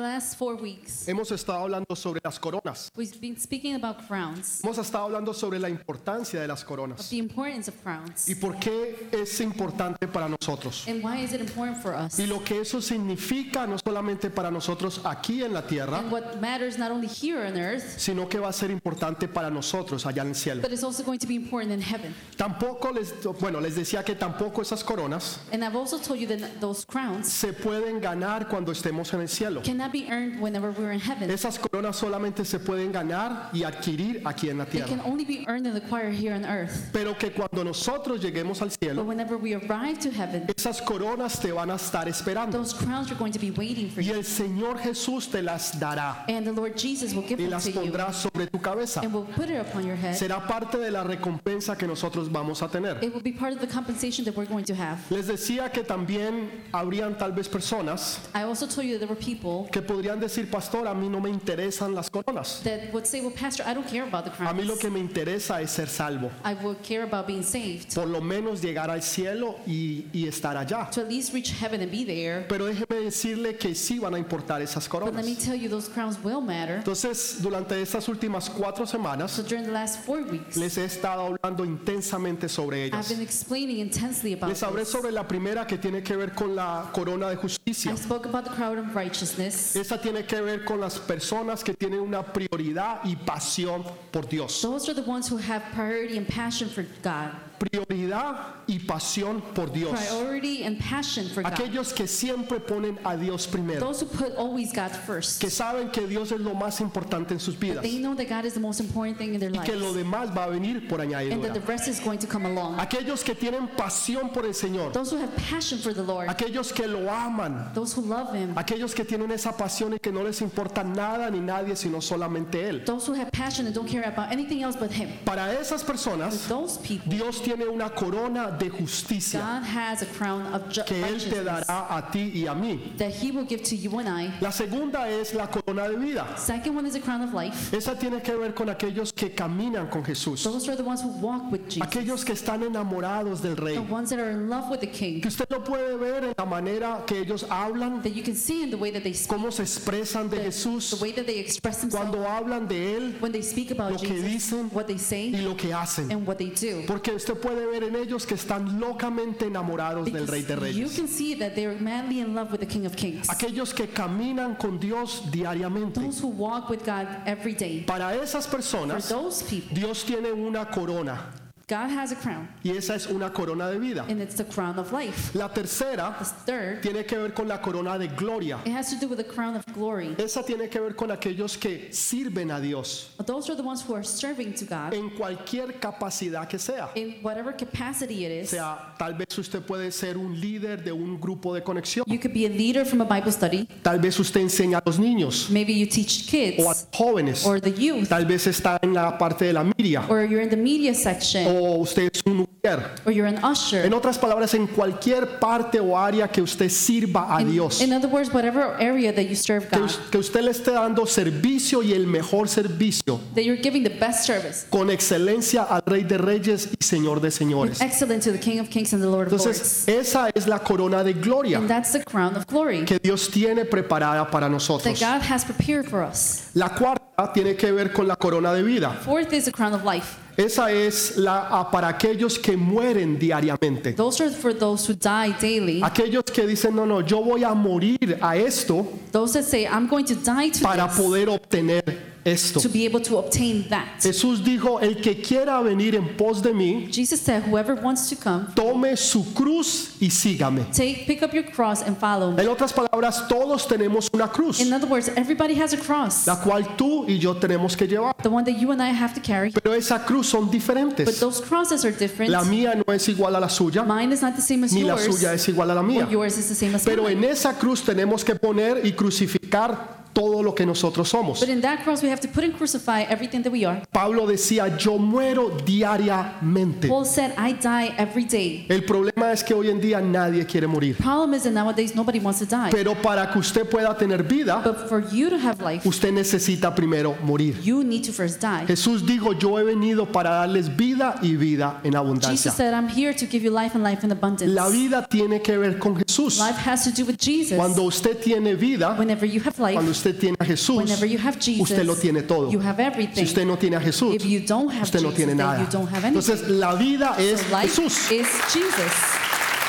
last four weeks, hemos estado hablando sobre las coronas. we've been speaking about crowns, Hemos estado hablando sobre la importancia de las of coronas the importance of crowns, y por qué es importante para nosotros. and why is it important for us, Y lo que eso significa no solamente para nosotros aquí en la tierra, and what matters not only here on earth, sino que va a ser importante para nosotros allá en el cielo. but it's also going to be important in heaven. Tampoco les, bueno, les decía que tampoco esas coronas And I've also told you that those crowns se pueden ganar cuando estemos en el cielo. cannot be earned whenever we're in heaven. Esas coronas solamente se pueden ganar y adquirir aquí en la They can tierra. only be earned and acquired here on earth. Pero que cuando nosotros lleguemos al But cielo, whenever we arrive to heaven, esas coronas te van a estar esperando. those crowns are going to be waiting for Y you. el Señor Jesús te las dará And the Lord Jesus will give y them las to you pondrá sobre tu cabeza. and will put it upon your head. Será parte de la recompensa que nosotros vamos a tener. It will be part of the compensation that we're going to have. Les decía que también habrían tal vez personas I also told you that there were people que podrían decir, pastor, a mí no me interesan las coronas. that would say, Well, Pastor, I don't care about the A mí lo que me interesa es ser salvo. I would care about being saved, Por lo menos llegar al cielo y, y estar allá. to at least reach heaven and be there. Pero déjeme decirle que sí van a importar esas But let coronas. me tell you, those crowns will matter. Entonces, durante estas últimas cuatro semanas, So during the last four weeks, les he estado hablando intensamente sobre I've ellas. been explaining intensely about Les hablé sobre la primera que tiene que ver con la corona de justicia. I spoke about the crown of righteousness. Esa tiene que ver con las personas que tienen una prioridad y pasión por Dios. Those are the ones who have priority and passion for God. Prioridad y pasión por Dios. Priority and passion for God. Aquellos que siempre ponen a Dios primero. Those who put always God first. Que saben que Dios es lo más importante en sus vidas. They know that God is the most important thing in their Y que lo lives. demás va a venir por And that the añadidura. rest is going to come along. Aquellos que tienen pasión por el Señor. Those who have passion for the Lord. Aquellos que lo aman. Those who love Him. Aquellos que tienen esa pasión y que no les importa nada ni nadie sino solamente Él. Those who have passion and don't care about anything else but Him. Para esas personas, Those people, Dios tiene una corona de justicia God has a crown of ju- que Él te righteousness dará a ti y a mí. that He will give to you and I. La segunda es la corona de vida. Second one is a crown of life. Esa tiene que ver con aquellos que caminan con Jesús. Those are the ones who walk with Jesus. Aquellos que están enamorados del The Rey. ones that are in love with the King. Que usted lo puede ver en la manera que ellos hablan, That you can see in the way that they speak, cómo se expresan de the Jesús, way that they express themselves, cuando hablan de Él when they speak about lo que Jesus, dicen what they y say, lo que hacen. and what they do. Porque usted puede ver en ellos que están locamente enamorados del Rey de you Reyes. can see that they're madly in love with the King of Kings. Aquellos que caminan con Dios diariamente. Those who walk with God every day. Para esas For personas, those people, Dios tiene una corona God has a crown, y esa es una corona de vida. and it's the crown of life. La tercera The third, tiene que ver con la corona de gloria. it has to do with the crown of glory. Esa tiene que ver con aquellos que sirven a Dios Those are the ones who are serving to God en cualquier capacidad que sea. in whatever capacity it O is. sea, tal vez usted puede ser un líder de un grupo de conexión. You could be a leader from a Bible study. Tal vez usted enseña a los niños Maybe you teach o a los kids jóvenes. or the youth, Tal vez está en la parte de la miria or you're in the media section, o usted es un mujer. or you're an usher. En otras palabras, en cualquier parte o área que usted sirva a Dios. In other words, whatever area that you serve Que, God, us- que usted le esté dando servicio y el mejor servicio that you're giving the best service, con excelencia al Rey de Reyes y Señor de Señores. excellent to the King of Kings and the Lord of Entonces, Lords. esa es la corona de gloria And that's the crown of glory que Dios tiene preparada para that nosotros. God has prepared for us. La cuarta tiene que ver con la corona de vida. Fourth is the crown of life. Esa es la para aquellos que mueren diariamente. Those are for those who die daily. Aquellos que dicen, no, no, yo voy a morir a esto Those that say, I'm going to die to para this, poder obtener esto. to be able to obtain that. Jesús dijo, el que quiera venir en pos de mí, Jesus said, whoever wants to come, tome su cruz y sígame. take, pick up your cross and follow me. En otras palabras, todos tenemos una cruz, In other words, everybody has a cross, la cual tú y yo tenemos que llevar. the one that you and I have to carry. Pero esa cruz son But diferentes. those crosses are different. La mía no es igual a la suya, Mine is not the same as ni la yours, suya es igual a la mía. or yours is the same as Pero mine. en esa cruz tenemos que poner y crucificar todo lo que nosotros somos. But in that cross, we have to put and crucify everything that we are. Pablo decía, yo muero diariamente. Paul said, I die every day. El problema es que hoy en día nadie quiere morir. Problem is that nowadays nobody wants to die. Pero para que usted pueda tener vida, But for you to have life, usted necesita primero morir. you need to first die. Jesús dijo, yo he venido para darles vida y vida en abundancia. Jesus said, I'm here to give you life and life in abundance. La vida tiene que ver con Jesús. Life has to do with Jesus. Cuando usted tiene vida, Whenever you have cuando life, usted tiene a Jesús, whenever you have Jesus, usted lo tiene todo. you have Si everything. usted no tiene a Jesús, If you don't have usted no Jesus, tiene nada. you don't have anything. Entonces, la vida es So Jesús. is.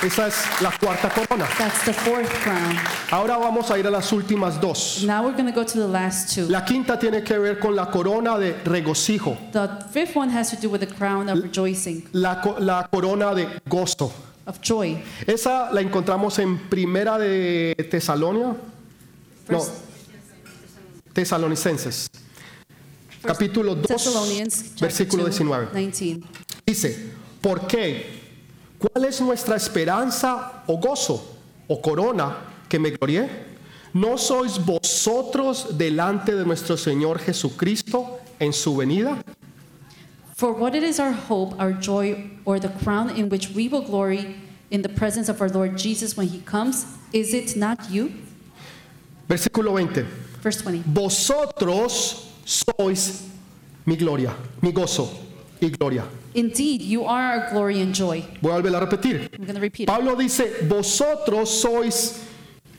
Esa es la cuarta corona. That's the fourth crown. Ahora vamos a ir a las últimas dos. Now we're going to go to the last two. La quinta tiene que ver con la corona de regocijo, The fifth one has to do with the crown of rejoicing, la, la corona de gozo. of joy. Esa la encontramos en Primera de Tesalonia, no, First Tesalonicenses, capítulo 2, Thessalonians chapter versículo 2, 19. 19. Dice, ¿por qué? ¿Cuál es nuestra esperanza o gozo o corona que me glorié? ¿No sois vosotros delante de nuestro Señor Jesucristo en su venida? For what it is our hope, our joy, or the crown in which we will glory in the presence of our Lord Jesus when he comes? Is it not you? Versículo 20. Verse 20. Vosotros sois mi gloria, mi gozo y gloria. Indeed, you are our glory and joy. Voy a volver a repetir. I'm going to repeat it. Pablo dice, vosotros sois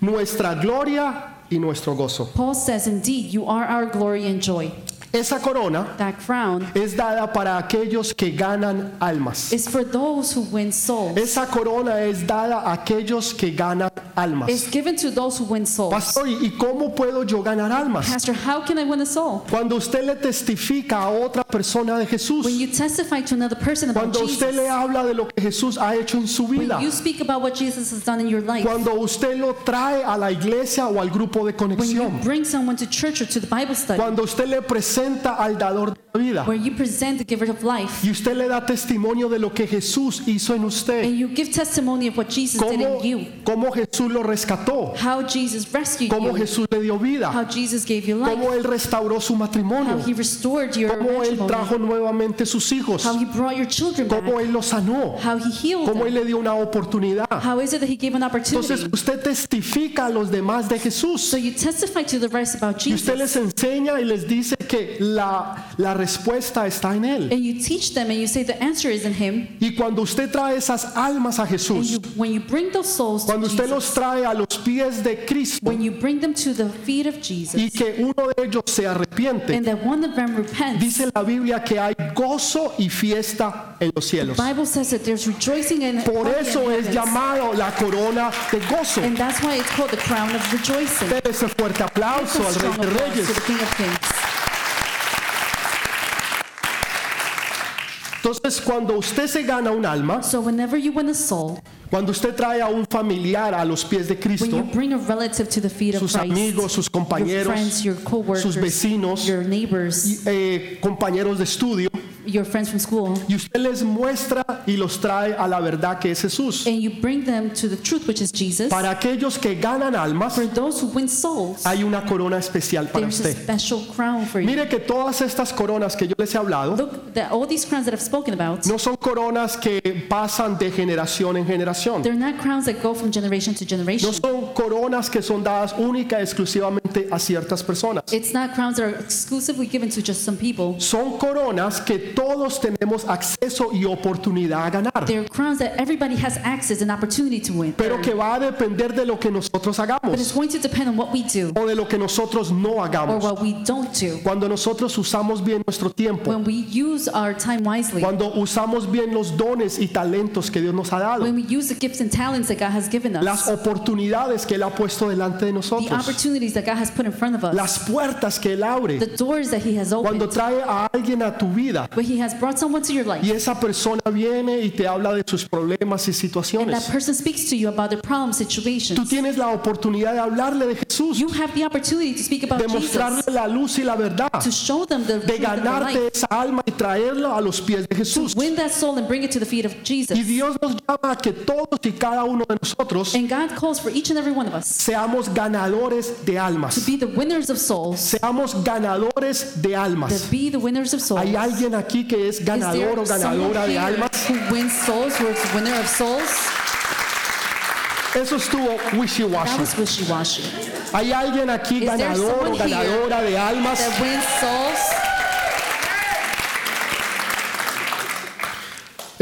nuestra gloria y nuestro gozo. Paul says, Indeed, you are our glory and joy. Esa corona That crown es dada para aquellos que ganan almas. is for those who win souls. Esa corona es dada a aquellos que ganan almas. It's given to those who win souls. Pastor, ¿y cómo puedo yo ganar almas? Pastor, how can I win a soul? Cuando usted le testifica a otra persona de Jesús, When you testify to another person about cuando usted le Jesus, habla de lo que Jesús ha hecho en su vida, when you speak about what Jesus has done in your life, cuando usted lo trae a la iglesia o al grupo de when you conexión, bring someone to church or to the Bible study, cuando usted le presenta al dador de la vida. Where you present the giver of life, y usted le da testimonio de lo que Jesús hizo en usted, and you give testimony of what Jesus did cómo, in you, cómo Jesús lo rescató, how Jesus rescued cómo you, Jesús le dio vida, how Jesus gave you cómo life, Él restauró su how matrimonio, he restored your cómo Él trajo nuevamente sus hijos, how he brought your children back, cómo Él los sanó, how he healed cómo Él le dio una oportunidad. how is it that he gave an Entonces opportunity? usted testifica a los demás de Jesús. So you testify to the rest about y usted Jesus, les enseña y les dice que la, la respuesta está en Él. and you teach them, and you say the answer is in him, Y cuando usted trae esas almas a and Jesús, you, when you bring those souls to cuando usted los trae a los pies de Cristo when you bring them to the feet of Jesus, y que uno de ellos se arrepiente, and that one of them repents, dice la Biblia que hay gozo y fiesta en los cielos. the Bible says that there's rejoicing and Por in eso es heavens. llamado la corona de gozo. And that's why it's called the crown of rejoicing. Ese fuerte aplauso al Rey de applause Reyes. to the King of Kings. Entonces, cuando usted se gana un alma, So whenever you win a soul, cuando usted trae a un familiar a los pies de when you Cristo, bring a relative to the feet of sus Christ, amigos, sus your compañeros, friends, your co-workers, sus vecinos, your neighbors, eh, compañeros de estudio, your friends from school, y usted les muestra y los trae a la verdad que es Jesús. and you bring them to the truth, which is Jesus. Para aquellos que ganan almas, For those who win souls, hay una corona especial para there's a usted. special crown for you. Mire que todas estas coronas que yo les he hablado Look, that all these crowns that I've spoken about, no son coronas que pasan de generación en generación. they're not crowns that go from generation to No generation. son coronas que son dadas única y exclusivamente a ciertas personas. It's not crowns that are exclusively given to just some people. Son coronas que todos tenemos acceso y oportunidad a ganar, They're crowns that everybody has access and opportunity to win. pero que va a depender de lo que nosotros But it's hagamos going to depend on what we do o de lo que nosotros no or hagamos. what we don't do. Cuando nosotros usamos bien nuestro tiempo, When we use our time wisely, cuando usamos bien los dones y talentos que Dios nos ha dado, when we use the gifts and talents that God has given las us, oportunidades que Él ha puesto delante de the nosotros, opportunities that God has put in front of us, las puertas que Él abre, the doors that He has cuando opened, trae a alguien a tu vida, but He has brought someone to your life. y esa persona viene y te habla de sus problemas y And that situaciones. person speaks to you about their problem situations. Tú tienes la oportunidad de hablarle de Jesús, You have the opportunity to speak about de mostrarle Jesus, la luz y la verdad, to show them the de truth of their ganarte esa alma y traerla a los pies de Jesús. win that soul and bring it to the feet of Jesus. Y Dios nos llama a que todos y cada uno de nosotros And God calls for each and every one of us seamos ganadores de to almas. be the winners of souls, Seamos ganadores de to almas. be the winners of souls. ¿Hay alguien aquí que es ganador o ganadora de almas? who wins souls, of souls? Eso estuvo wishy-washy. was wishy-washy. ¿Hay alguien aquí ganador o ganadora de almas? That wins souls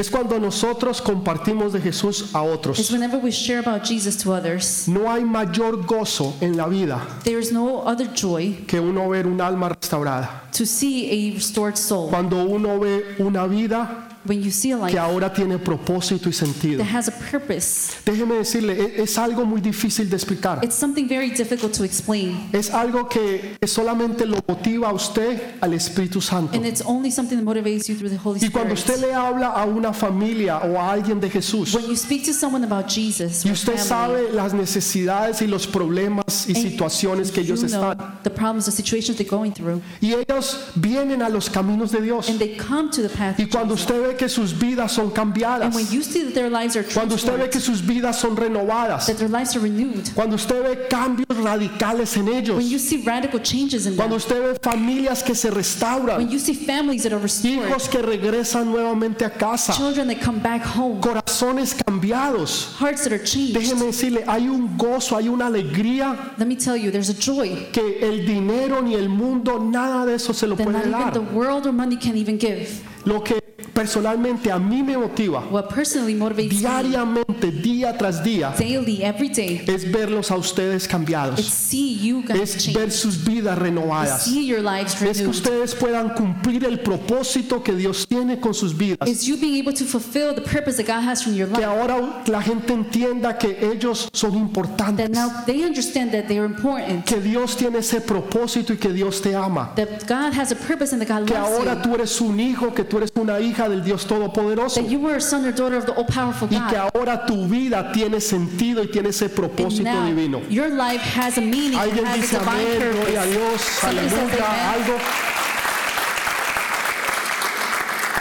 Es cuando nosotros compartimos de Jesús a otros. we share about Jesus to others. No hay mayor gozo en la vida There is no other joy que uno ver un alma restaurada. to see a restored soul. Cuando uno ve una vida When you see life que ahora tiene propósito y sentido. that has a purpose, Déjeme decirle, e- es algo muy difícil de explicar. it's something very difficult to explain. Es algo que solamente lo motiva a usted al Espíritu Santo. And it's only something that motivates you through the Holy Y cuando Spirit. usted le habla a una familia o a alguien de Jesús When you speak to someone about Jesus, y usted family, sabe las necesidades y los problemas y situaciones que ellos están the problems, the situations they're going through, y ellos vienen a los caminos de Dios and they come to the path y cuando usted ve que sus vidas son cambiadas, And when you see that their lives are cuando usted ve que sus vidas son renovadas, that their lives are renewed, cuando usted ve cambios radicales en ellos, when you see radical changes in cuando them, usted ve familias que se when restauran, you see families that are restored, hijos que regresan nuevamente a casa, children that come back home, corazones cambiados. hearts that are changed. Déjeme decirle, hay un gozo, hay una alegría Let me tell you, there's a joy que el dinero ni el mundo, nada de eso se lo puede dar. Lo que personalmente a mí me motiva What personally motivates me diariamente, día tras día, daily, every day, es verlos a ustedes cambiados, see you guys es ver sus vidas renovadas, see your lives es que ustedes puedan cumplir el propósito que Dios tiene con sus vidas. is you being able to fulfill the purpose that God has from your Que ahora la gente entienda que ellos son importantes, That now they understand that they're important, que Dios tiene ese propósito y que Dios te ama. that God has a purpose and that God Que loves ahora you, tú eres un hijo, que tú eres una hija del Dios Todopoderoso. that you were a son or daughter of the all-powerful Y que ahora tu vida tiene sentido y tiene ese propósito now divino. your life has a meaning, Alguien has dice amén, gloria a. Dios, aleluya, algo.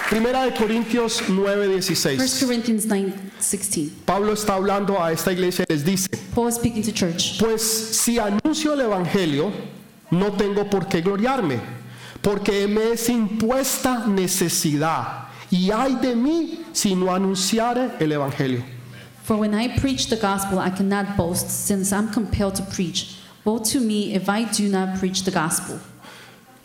Primera de Corintios 1 9:16. Corinthians 9, 16. Pablo está hablando a esta iglesia y les dice, pues si anuncio el evangelio, no tengo por qué gloriarme, porque me es impuesta necesidad. Y hay de mí si no anunciare el evangelio. For when I preach the gospel, I cannot boast, since I'm compelled to preach. Woe to me if I do not preach the gospel.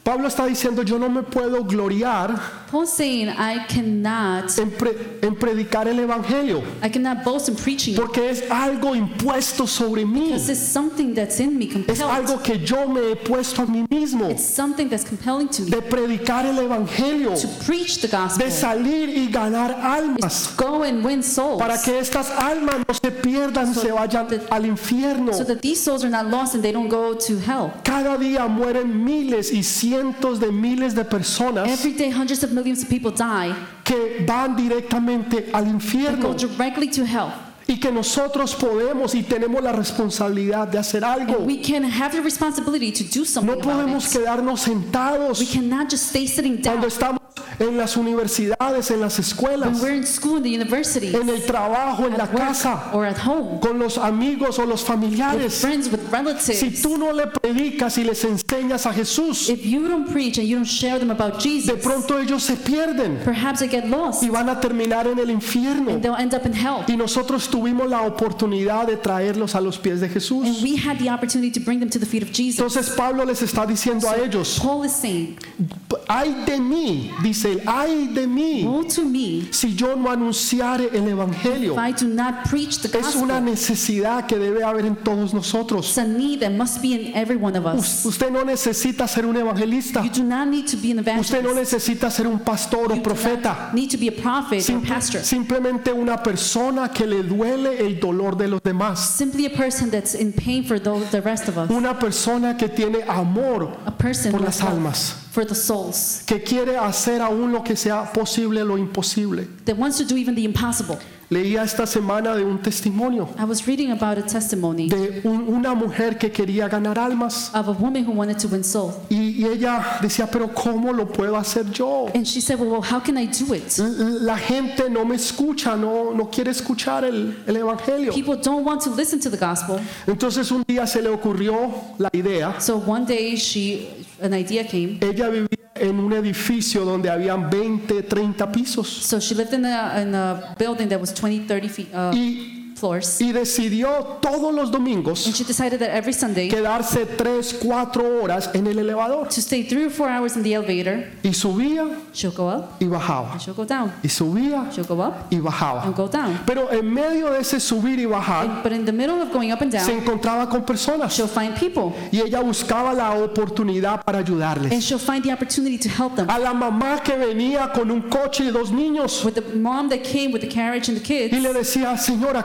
Pablo está diciendo, yo no me puedo gloriar saying, I cannot, en, pre- en predicar el evangelio, I cannot boast in preaching porque es algo impuesto sobre mí. it's something that's in me, Es compelled. algo que yo me he puesto a mí mismo, It's something that's compelling to me de predicar el evangelio, to preach the gospel, de salir y ganar almas, go and win souls, para que estas almas no se pierdan y se vayan al infierno. so that these souls are not lost and they don't go to hell. Cada día mueren miles y cientos de miles de personas Every day, hundreds of millions of people die que van directamente al go infierno directly to hell. y que nosotros podemos y tenemos la responsabilidad de hacer algo. We can have the responsibility to do something No about podemos it. quedarnos sentados We cannot just stay sitting cuando down estamos en las universidades, en las when escuelas, we're in school, in the university, en el trabajo, en la casa, or at home, con los amigos o los with familiares. friends, with Si tú no le predicas y les enseñas a Jesús, If you don't preach and you don't share them about de Jesus, pronto ellos se pierden perhaps they get lost y van a terminar en el infierno. and they'll end up in hell. Y nosotros tuvimos la oportunidad de traerlos a los pies de Jesús. we had the opportunity to bring them to the feet of Jesus. Entonces Pablo les está diciendo a ellos, ay de mí, dice él, ay de mí, Woe to me si yo no anunciare el Evangelio. if I do not preach the Es una gospel. necesidad que debe haber en todos nosotros. It's a need that must be in every one of us. U- Usted no necesita ser un evangelista. You do not need to be an Usted no evangelist. necesita ser un pastor o You profeta. need to be a prophet or Simple- pastor. simplemente una persona que le duele el dolor de los demás. Simply a person that's in pain for the rest of us. Una persona que tiene amor A person por las almas. For the souls, que quiere hacer aún lo que sea posible lo imposible. that wants to do even the impossible. Leía esta semana de un testimonio I was reading about a testimony de un- una mujer que quería ganar almas of a woman who wanted to win souls. y, y ella decía, pero ¿cómo lo puedo hacer yo? And she said, Well, well how can I do it? L- La gente no me escucha, no, no quiere escuchar el, el Evangelio. People don't want to listen to the gospel. Entonces un día se le ocurrió la idea. So one day she an idea came. Ella vivía en un edificio donde habían 20, 30 pisos. So she lived in a, in a building that was 20, 30 feet, uh, y, floors. y decidió todos los And domingos she decided that every Sunday quedarse 3, 4 horas en el elevador to stay three or four hours in the elevator. y subía She'll go up y bajaba and she'll go down. y subía She'll go up y bajaba. and go down. Pero en medio de ese subir y bajar But in the middle of going up and se down, encontraba con personas she'll find people y ella buscaba la oportunidad para and ayudarles. she'll find the opportunity to help them. A la mamá que venía con un coche y dos niños With the mom that came with the carriage and the kids, y le decía, señora,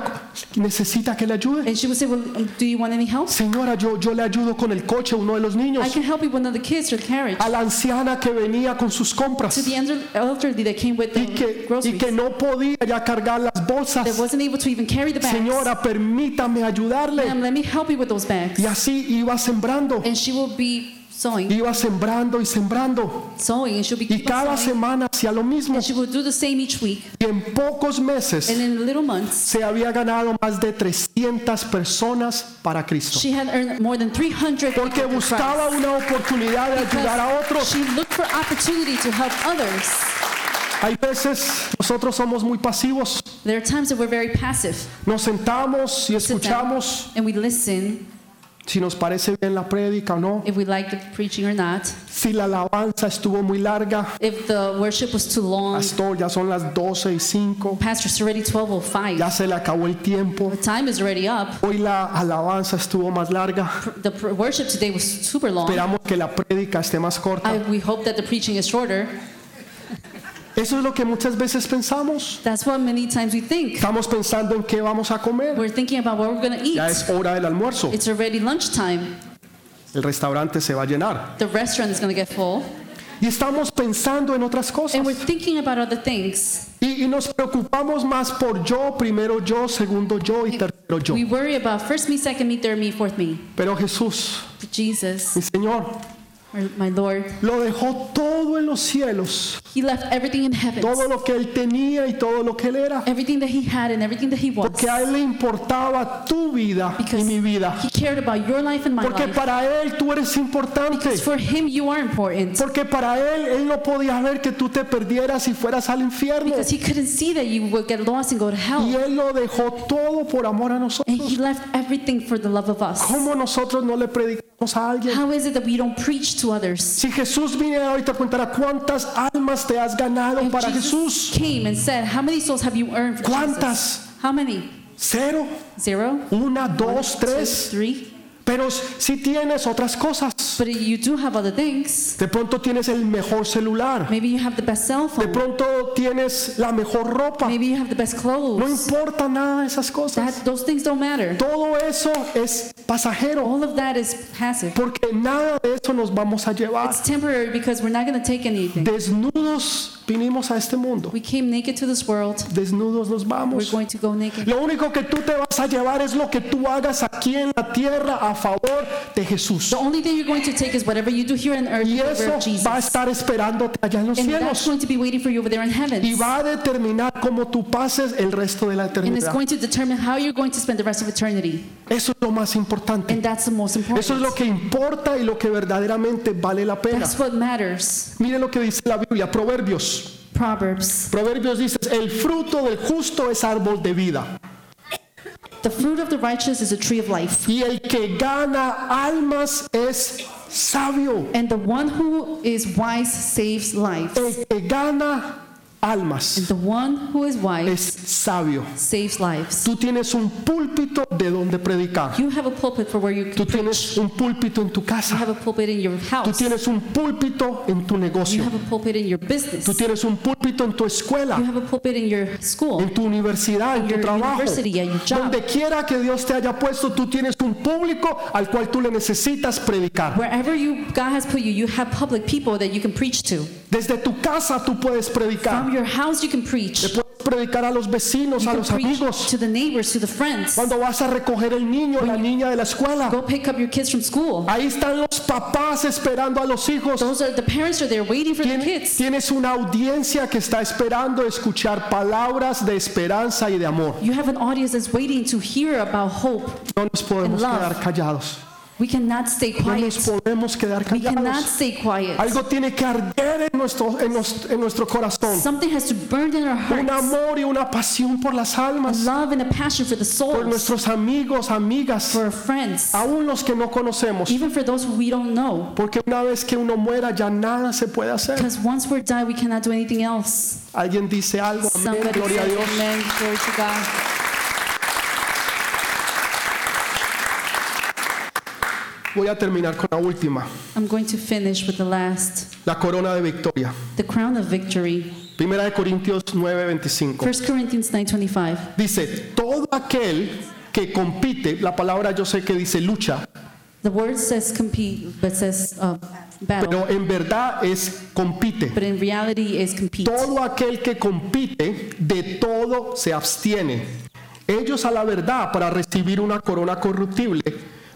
necesita que le ayude. and she would say, Well, um, do you want any help? Señora, yo, yo le ayudo con el coche, uno de los niños. I can help you with one of the kids or the carriage. A la anciana que venía con sus compras To the elder- elderly that came with y the que, y que no podía ya cargar las that bolsas. wasn't able to even carry the bags. Señora, permítame ayudarle. Ma'am, let me help you with those bags. Y así iba sembrando, And she will be sewing, iba sembrando y sembrando. and she'll be Y keep on cada semana hacía lo mismo. And she will do the same each week. Y en pocos meses And in little months, se había ganado más de 300 personas para Cristo. she had earned more than 300 Porque people for buscaba una oportunidad de ayudar a otros. she looked for opportunity to help others. Hay veces nosotros somos muy pasivos. There are times that we're very passive. Nos sentamos y Sit down escuchamos and we listen si nos parece bien la prédica o no, if we like the preaching or not. si la alabanza estuvo muy larga. If the worship was too long, Pastor, ya son las 12 y 5, Pastor, it's already 12:05. ya se le acabó el tiempo. The time is already up. Hoy la alabanza estuvo más larga. The worship today was super long. Esperamos que la prédica esté más corta. I, we hope that the preaching is shorter. Eso es lo que muchas veces pensamos. That's what many times we think. Estamos pensando en qué vamos a comer. We're thinking about what we're going to eat. Ya es hora del almuerzo. It's already lunchtime. El restaurante se va a llenar. The restaurant is going to get full. Y estamos pensando en otras cosas. And we're thinking about other things. Y, y nos preocupamos más por yo, primero yo, segundo yo y tercero yo. We worry about first me, second me, third me, fourth me. Pero Jesús, But Jesus, mi Señor, my Lord, lo dejó todo en los cielos. He left everything in heaven. Todo lo que Él tenía y todo lo que Él era. Everything that He had and everything that He was. Porque a Él le importaba tu vida y Because mi vida. He cared about your life and my Porque life. para Él tú eres importante. Because for Him, you are important. Porque para Él, Él no podía ver que tú te perdieras y fueras al infierno. Because He couldn't see that you would get lost and go to Y hell. Él lo dejó todo por amor a And nosotros. He left everything for the love of us. ¿Cómo nosotros no le predicamos a alguien? How is it that we don't preach to others? Si Jesús viniera hoy te preguntara cuántas almas te has ganado If para Jesus Jesús. came and said, How many souls have you earned for ¿Cuántas? Jesus? How many? Cero, Zero? una, dos, Two, tres. three? Pero si tienes otras cosas. But you do have other things. De pronto tienes el mejor celular. Maybe you have the best cell De phone. pronto tienes la mejor ropa. Maybe you have the best No clothes. importa nada de esas cosas. That, those things don't matter. Todo eso es pasajero. All of that is passive. Porque nada de eso nos vamos a llevar. It's temporary because we're not going to take anything. Desnudos vinimos a este mundo. We came naked to this world. Desnudos nos We're vamos. going to go naked. Lo único que tú te vas a llevar es lo que tú hagas aquí en la tierra a favor de Jesús. The only thing you're going to take is whatever you do here on earth Y eso of Jesus. va a estar esperándote allá en los And that's cielos. going to be waiting for you over there in heaven. Y va a determinar cómo tú pases el resto de la And it's eternidad. going to determine how you're going to spend the rest of eternity. Eso es lo más importante. And that's the most important. Eso es lo que importa y lo que verdaderamente vale la pena. That's what matters. Mire lo que dice la Biblia, Proverbios. Proverbs. Proverbios dice, el fruto del justo es árbol de vida. The fruit of the righteous is a tree of life. Y el que gana almas es sabio. And the one who is wise saves life. El que gana almas. The one who is Es wise sabio. saves lives. Tú tienes un púlpito de donde predicar. You have a pulpit for where you Tú can tienes un púlpito en tu You casa. have a pulpit in your Tú house. tienes un púlpito en tu You negocio. have a pulpit in your business. Tú tienes un púlpito en tu You escuela, have a pulpit in your school. en tu universidad, en tu your trabajo. Donde quiera que Dios te haya puesto, tú tienes un público al cual tú le necesitas predicar. Wherever you God has put you, you have public people that you can preach to. Desde tu casa tú puedes predicar. From your house you can preach. Le puedes predicar a los vecinos, You a los amigos. to the neighbors, to the friends. Cuando vas a recoger el niño la niña de la escuela. Go pick up your kids from school. Ahí están los papás esperando a los hijos. Those are the parents are there waiting for the kids. Tienes una audiencia que está esperando escuchar palabras de esperanza y de amor. You have an audience that's waiting to hear about hope. No nos podemos And love. quedar callados. We cannot stay No nos quiet. podemos quedar We cannot callados. stay quiet. Algo tiene que arder en nuestro, en nos- en nuestro corazón. Something has to burn in our Un hearts. amor y una pasión por las A almas, love and a passion for the por souls, nuestros amigos, amigas, for our friends, aún los que no conocemos. even for those who we don't know. Porque una vez que uno muera ya nada se puede hacer. Because once we're dead, we cannot do anything else. Alguien dice algo, amén, Somebody gloria a says Dios. amen, glory to God. Voy a terminar con la última, I'm going to finish with the last, la corona de victoria. the crown of victory. Primera de Corintios 9:25. 1 Corinthians 9.25. Dice, todo aquel que compite, la palabra yo sé que dice lucha, The word says compete, but says uh, battle. pero en verdad es compite. But in reality is compete. Todo aquel que compite, de todo se abstiene. Ellos a la verdad para recibir una corona corruptible,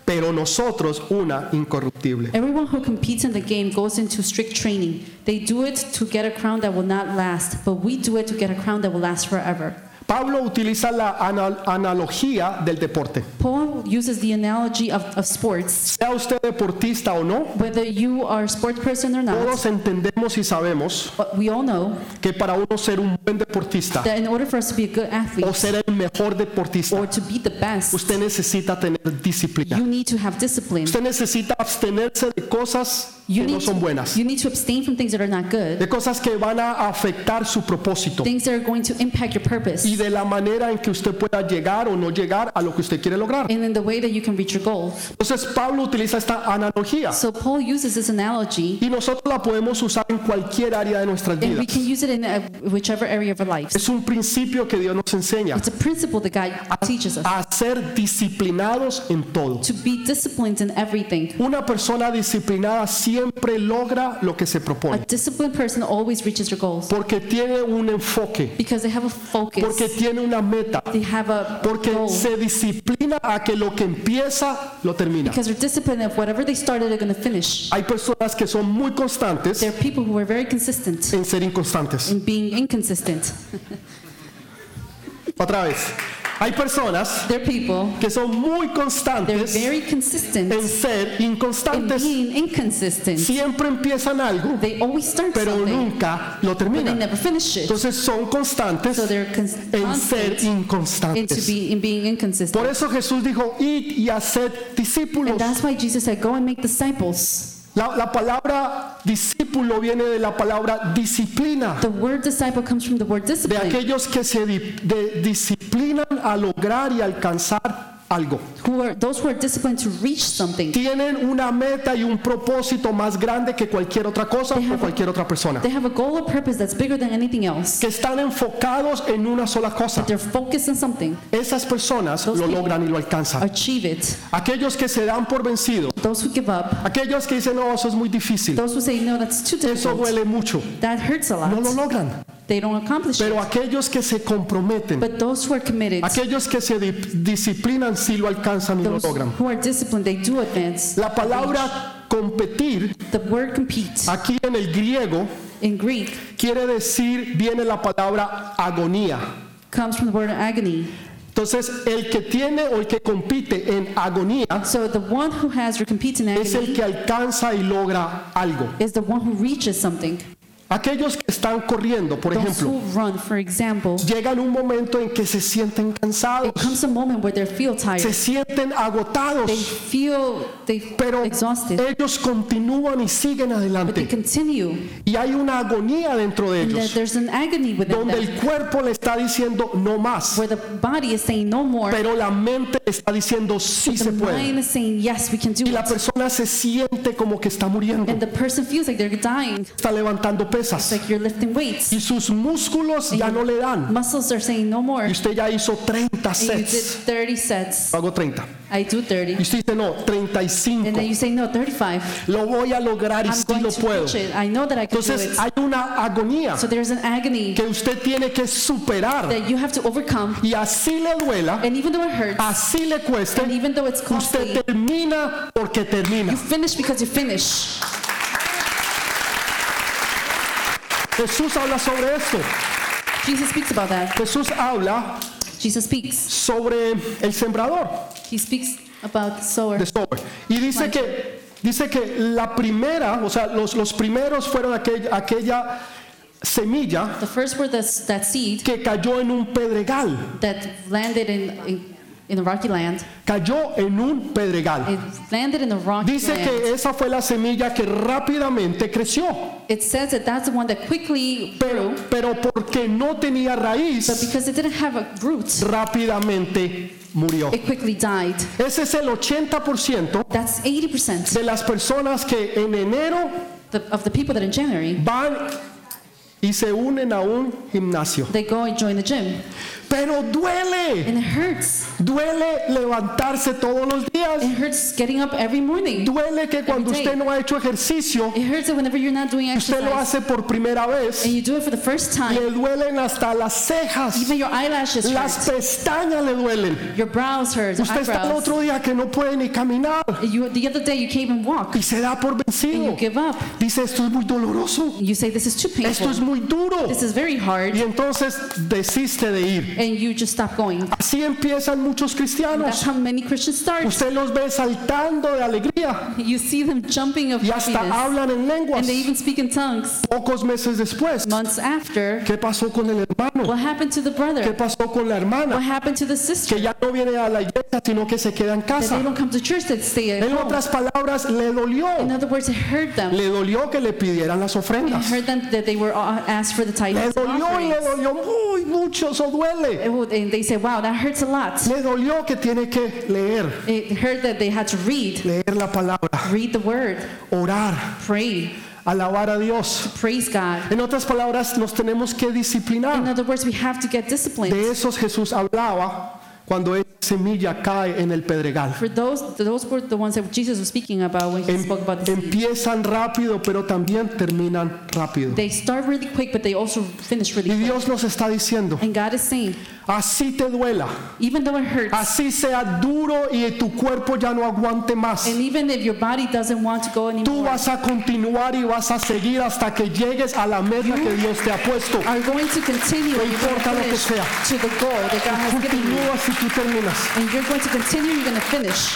pero nosotros una incorruptible. Everyone who competes in the game goes into strict training. They do it to get a crown that will not last, but we do it to get a crown that will last forever. Pablo utiliza la ana- analogía del deporte. Paul uses the analogy of, of sports. Sea usted deportista o no, Whether you are a sports person or not, todos entendemos y sabemos we all know que para uno ser un buen deportista that in order for us to be a good o athlete ser el mejor deportista, or to be the best, usted necesita tener disciplina. you need to have discipline. Usted necesita abstenerse de cosas que You no need, son to, buenas, you need to abstain from things that are not good, de cosas que van a afectar su propósito things that are going to impact your purpose, y de la manera en que usted pueda llegar o no llegar a lo que usted quiere lograr. and in the way that you can reach your goal. Entonces Pablo utiliza esta analogía So Paul uses this analogy, y nosotros la podemos usar en cualquier área de nuestras and we vidas. can use it in uh, whichever area of our lives. Es un principio que Dios nos enseña It's a principle that God teaches us a ser disciplinados en todo. to be disciplined in everything. Una persona disciplinada siempre logra lo que se A propone disciplined person always reaches their goals porque tiene un enfoque, because they have a focus. porque tiene una meta, They have a porque goal. se disciplina a que lo que empieza lo termina. Because they're disciplined of whatever they started, they're going to finish. Hay personas que son muy constantes There are people who are very consistent en ser inconstantes. in being inconsistent. Otra vez, hay personas que son muy constantes very consistent en ser in inconstantes. Siempre empiezan algo, They always start pero nunca lo terminan. never finish it. Entonces son constantes So en ser inconstantes. be, in being Por eso Jesús dijo, id y haced discípulos. And that's why Jesus said, go and make disciples. La, la palabra discípulo viene de la palabra disciplina, The word disciple comes from the word de discipline. aquellos que se di- de- disciplinan a lograr y alcanzar algo. Who are those who are disciplined to reach something. Tienen una meta y un propósito más grande que cualquier otra cosa They o have a- cualquier otra persona. They have a goal or purpose that's bigger than anything else. Que están enfocados en una sola cosa. They're focused on something. Esas personas Those lo logran y lo alcanzan. Achieve it. Aquellos que se dan por vencidos, Those who give up. aquellos que dicen, no, eso es muy difícil, Those who say, no, that's too eso difficult. duele mucho, That hurts a no lo lot. logran. They don't accomplish Pero it. aquellos que se comprometen, But those who are committed, aquellos que se di- disciplinan, sí lo alcanzan y lo logran. who are disciplined, they do advance. La palabra competir, The word compete aquí en el griego, quiere decir, viene la palabra agonía. comes from the word agony. Entonces, el que tiene o el que compite en agonía So the one who has or in es el agony que alcanza y logra algo. is the one who reaches something. Aquellos que están corriendo, por Those ejemplo, run, for example, llegan un momento en que se sienten cansados, it comes a moment where they feel se tired. sienten agotados, They feel they pero exhausted, ellos continúan y siguen but they adelante. continue. Y hay una agonía dentro de And ellos, an agony donde them, el cuerpo le está diciendo no más, where the body is saying no more, pero la mente le está diciendo sí the se puede. mind is saying yes, we can do Y la it. persona se siente como que está muriendo, And the person feels like they're dying, está levantando pesas like you're lifting weights. y sus músculos ya no le dan. Muscles are saying no more. Y And usted ya hizo 30 you did sets. 30 sets. Hago 30. I do 30. Y usted dice, no, And 35. then you say no, 35. Lo voy a lograr y I'm sí going lo to puedo. reach it. I know that I can do Entonces it. hay una agonía So there's an agony que usted tiene que superar. that you have to overcome. Y así le duela, And even though it hurts, así le and cueste, even though it's costly, usted termina porque termina. you finish because you finish. Jesús habla sobre esto. Jesus speaks about that. Jesús habla Jesus speaks. sobre el sembrador He speaks about the sower. de sobre. Y dice que, dice que la primera, o sea, los, los primeros fueron aquella, aquella semilla The first were the, that seed que cayó en un pedregal. that landed in, in, in a rocky land. Cayó en un pedregal. It landed in a rocky Dice land. que esa fue la semilla que rápidamente creció, It says that that's the one that quickly pero, grew, pero porque no tenía but raíz, because it didn't have a root, rápidamente murió. it quickly died. Ese es el 80% That's 80% de las personas que en enero the, of the people that in January, van y se unen a un gimnasio. they go and join the gym. Pero duele, And it hurts. duele levantarse todos los días. It hurts getting up every morning. Duele que cuando usted no ha hecho ejercicio, It hurts that whenever you're not doing usted lo exercise hace por primera vez, and you do it for the first time, le duelen hasta las cejas, even your eyelashes las hurt. pestañas le duelen. Your brows hurt, Usted está el eyebrows. otro día que no puede ni caminar You, the other day you can't even walk y se da por and you vencido. give up. Dice, esto es muy doloroso, You say this is too esto es painful. Muy duro. This is very hard Y entonces desiste de ir. and you just stop going. Así empiezan muchos That's cristianos. how many Christians start. Usted los ve saltando de alegría You see them jumping of y hasta happiness hablan en lenguas. and they even speak in tongues. Pocos meses después, Months after, ¿qué pasó con el hermano? what happened to the ¿Qué brother? pasó con la What hermana? happened to the sister? Que ya no viene a la iglesia, sino que se queda en That they casa. don't come to church, that stay at En home. otras palabras, le In dolió. other words, it hurt them. Le dolió que le pidieran las It ofrendas. hurt them that they were asked for the tithes and dolió y offerings. dolió muy mucho, eso duele. And they say, wow, that hurts a lot. Le dolió que tiene que leer, It hurt that they had to read, leer la palabra, read the word, orar, pray, alabar a Dios. praise God. En otras palabras, nos tenemos que In disciplinar. other words, we have to get disciplined. De esos Jesús hablaba cuando esa semilla cae en el pedregal. For those, those were the ones that Jesus was speaking about when he Em- spoke about the seed. empiezan rápido, pero también terminan rápido. They start really quick, but they also finish Y really quick. Dios nos está diciendo, And God is saying, así te duela, even though it hurts, así sea duro y tu cuerpo ya no aguante más. and even if your body doesn't want to go Tú anymore, vas a continuar y vas a seguir hasta que llegues a la meta que Dios te ha puesto. are going to continue No importa to lo que sea. to the goal that God has given you. Y tú terminas. And you're going to continue, you're going to finish.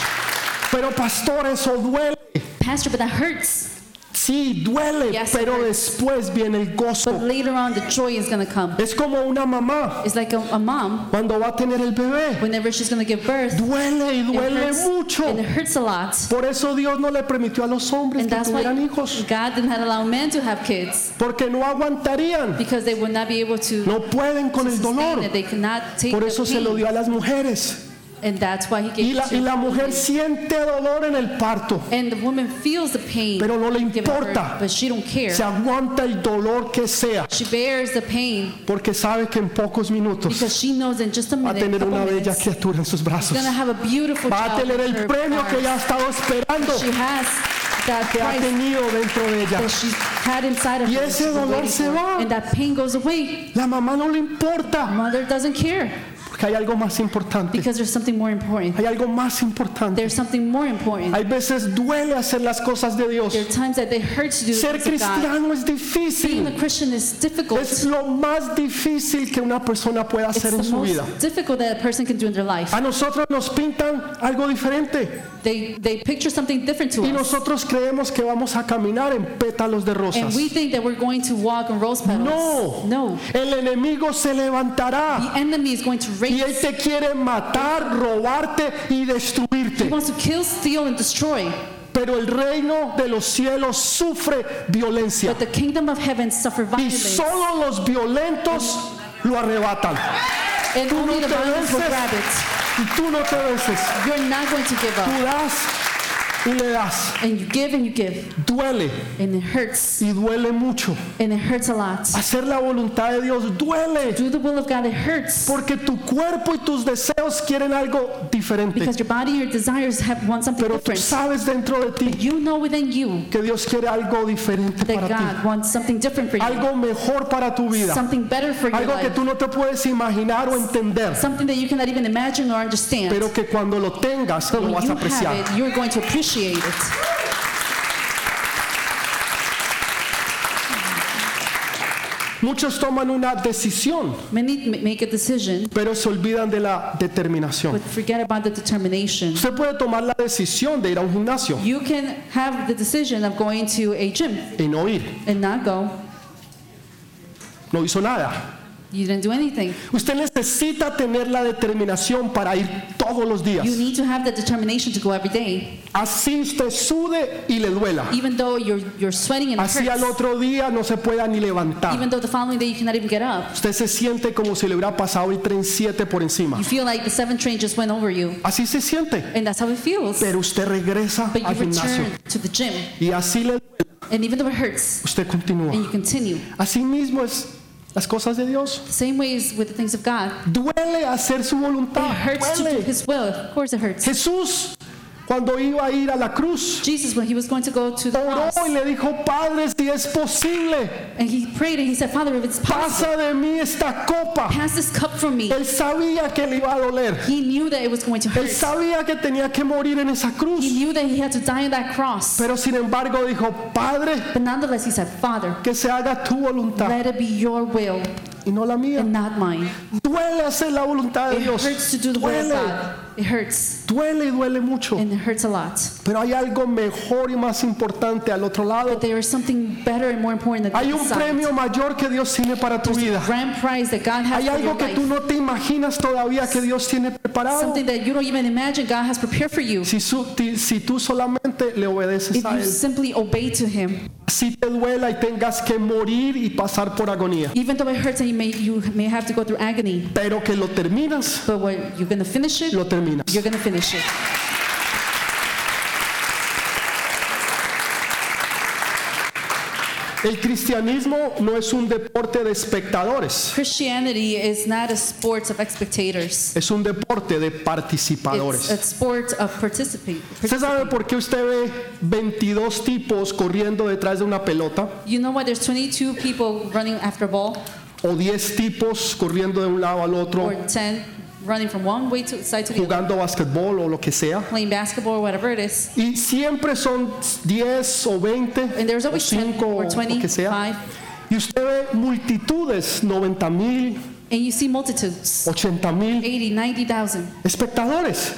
Pero pastor, eso duele. Pastor, but that hurts. Sí, duele, Yes, pero después viene el But gozo. later on, the joy is to come. Es como una mamá It's like a, a mom, cuando va a tener el bebé. whenever she's to give birth, Duele y it duele hurts, mucho. and it hurts a lot. Por eso Dios no le permitió a los hombres And que tuvieran hijos, God did not allow men to have kids porque no aguantarían, because they would not be able to no pueden con to el dolor. it. They cannot take Por the eso se lo pain. dio a las mujeres. And that's why he Y gave la, it to y la mujer siente dolor en el parto, And the woman feels the pain pero no le birth, importa. but she don't care. Se aguanta el dolor que sea, She bears the pain porque sabe que en pocos minutos because she knows in just a va a minute, tener una bella minutes, criatura en sus brazos. have a beautiful Va a tener el premio que ella ha estado esperando, She has that que ha tenido dentro de ella. had inside of Y her. ese dolor se va. And that pain goes away. La mamá no le importa, Mother doesn't care Porque hay algo más importante. Because there's something more important. Hay algo más importante. There's something more important. Hay veces duele hacer las cosas de Dios. There are times that they hurt to do Ser cristiano es Being difícil. a Christian is difficult. Es lo más difícil que una persona pueda It's hacer the en su vida. difficult that a person can do in their life. A nosotros nos pintan algo diferente They they picture something different to y us. nosotros creemos que vamos a caminar en pétalos de And rosas. we think that we're going to walk on rose petals. No, No. el enemigo se levantará The enemy is going to y él te quiere matar, robarte y He destruirte. wants to kill, steal, and destroy. Pero el reino de los cielos sufre violencia But the kingdom of heaven suffer y violence. solo los violentos lo arrebatan. And Tú no te violence vences y tú no te vences. You're not going to give Tú up. das y le das. And you give and you give. Duele And it hurts. y duele mucho. And it hurts a lot. Hacer la voluntad de Dios duele Do the will of God, it hurts. porque tu cuerpo y tus deseos quieren algo diferente. Because your body, your desires have want something Pero tú different. sabes dentro de ti You know within you que Dios quiere algo diferente that para ti. Wants something different for you. Algo mejor para tu vida. Something better for your Algo que life. tú no te puedes imaginar o entender. Something that you cannot even imagine or understand. Pero que cuando lo tengas But lo vas a apreciar. have it, you're going to appreciate it. Muchos toman una decisión, Many ma- make a decision, pero se olvidan de la determinación. but forget about the determination. Usted puede tomar la decisión de ir a un gimnasio You can have the decision of going to a gym y no ir. and not go. No hizo nada. You didn't do anything. Usted necesita tener la determinación para ir todos los días. You need to have the determination to go every day, Así usted sude y le duela. even though you're you're sweating and Así al hurts. otro día no se pueda ni levantar. Even though the following day you cannot even get up. Usted se siente como si le hubiera pasado el tren 7 por encima. You feel like the seventh train just went over you, Así se siente. and that's how it feels. Pero usted regresa But al you gimnasio return to the gym, y así le and even though it hurts, Usted continúa. and you continue. Así mismo es las cosas de Dios. Same way is with the things of God. Duele hacer su It voluntad. hurts to do Duele. His will. Of course, it hurts. Jesús, cuando iba a ir a la cruz, Jesus, when he was going to go to the oró cross, y le dijo, Padre, si es posible, and he prayed and he said, Father, if it's possible, pasa de mí esta copa. pass this cup from me. Él sabía que le iba a doler. He knew that it was going to Él hurt. sabía que tenía que morir en esa He cruz. knew that he had to die on that cross. Pero sin embargo dijo, Padre, But nonetheless, he said, Father, que se haga tu voluntad let it be your will y no la mía. and not mine. Duele hacer la voluntad de It Dios. hurts to do the will of Duele, God. It hurts, duele y duele mucho. and it hurts a lot. Pero hay algo mejor y más importante al otro lado. But there is something better and more important than Hay un premio mayor que Dios tiene para tu vida. Grand prize that God has Hay for your algo que tú no te imaginas todavía que Dios tiene preparado. Something that you don't even imagine God has prepared for you. Si, su- ti- si tú solamente le obedeces If a you Él, simply obey to Him, si te duela y tengas que morir y pasar por agonía, even though it hurts and you may, you may have to go through agony, pero que lo terminas, but when you're going to finish it, lo terminas. you're going to finish it. El cristianismo no es un deporte de espectadores, Christianity is not a sport of spectators. es un deporte de It's participadores. a sport of participate. ¿Usted sabe por qué usted ve 22 tipos corriendo detrás de una pelota? You know why there's 22 people running after a ball, ¿O 10 tipos corriendo de un lado al otro, or 10 running from one way to side to the other, jugando basquetbol o lo que sea? playing basketball or whatever it is? Y siempre son 10 o 20 And there's o always 10 5 or o 20, lo que sea. 5, Y usted ve multitudes, 90 mil, and you see multitudes, 80 mil 80, 90,000 espectadores.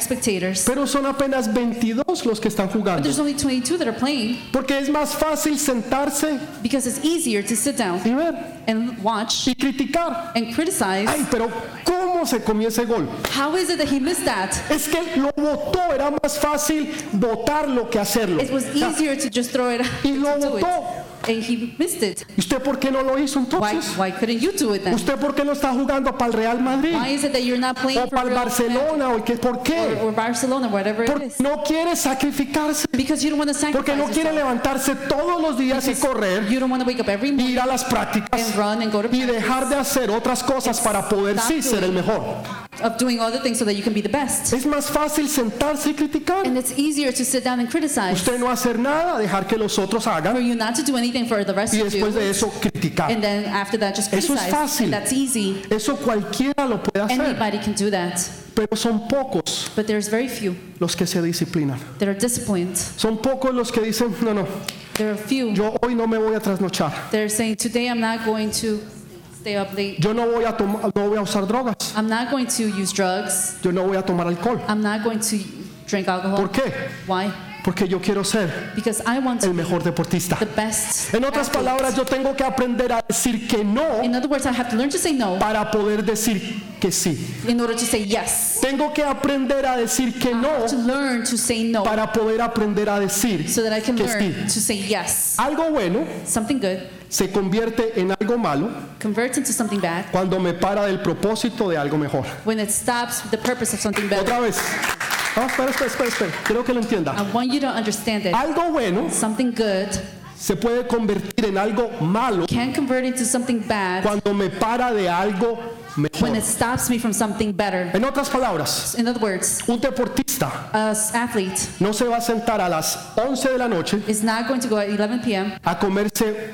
Spectators. Pero son apenas 22 los que están But jugando. there's only 22 that are playing Porque es más fácil sentarse because it's easier to sit down y ver and watch y criticar. and criticize. Ay, pero ¿cómo se comió ese gol? How is it that he missed that? Es que lo votó, era más fácil votarlo que hacerlo. It was easier to just throw it Y lo to do it. votó. And he missed it. ¿Y usted por qué no lo hizo Why, entonces? why couldn't you do it then? ¿Usted por qué no está jugando para el Real Madrid? Why is it that you're not playing ¿O for para el Real Barcelona? ¿O qué? ¿Por or, qué? or Barcelona, whatever it Porque is? no quiere sacrificarse. Because you don't want to Porque sacrifice no quiere yourself. levantarse todos los días y correr, You don't want to wake up every y morning ir a las prácticas and run and go to y dejar de hacer otras cosas para poder sí ser el mejor. of doing the things so that you can be the best. Es más fácil sentarse y criticar. And it's easier to sit down and criticize Usted no hacer nada, dejar que los otros for hagan you not to do anything for the rest y of you. después de eso criticar. And then after that, just Eso es criticize. fácil. And that's easy. Eso cualquiera lo puede hacer, Anybody can do that. pero son pocos But there's very few los que se disciplinan. that are disciplined. Son pocos los que dicen, no, no, There are few yo hoy no me voy a trasnochar. that are saying, today I'm not going to stay up late. Yo no voy a tomar, no voy a usar drogas. I'm not going to use drugs. Yo no voy a tomar alcohol. I'm not going to drink alcohol. ¿Por qué? Why? Porque yo quiero ser Because I want to el mejor deportista. the best. En otras palabras, yo tengo que aprender a decir que no para poder decir que sí. in order to say yes. Tengo que aprender a decir que no To learn to say no para poder aprender a decir so that I can que sí. to say yes. Algo bueno se convierte en algo malo cuando me para del propósito de algo mejor. when it stops the purpose of something better. Otra vez. Espera, espera, espera, espera. Quiero que lo entienda. I want you to understand that Algo bueno something good se puede convertir en algo malo can convert into something bad cuando me para de algo when mejor. it stops me from something better. En otras palabras, In other words, un deportista a s- athlete no se va a sentar a las 11 de la noche is not going to go at 11 p.m. a comerse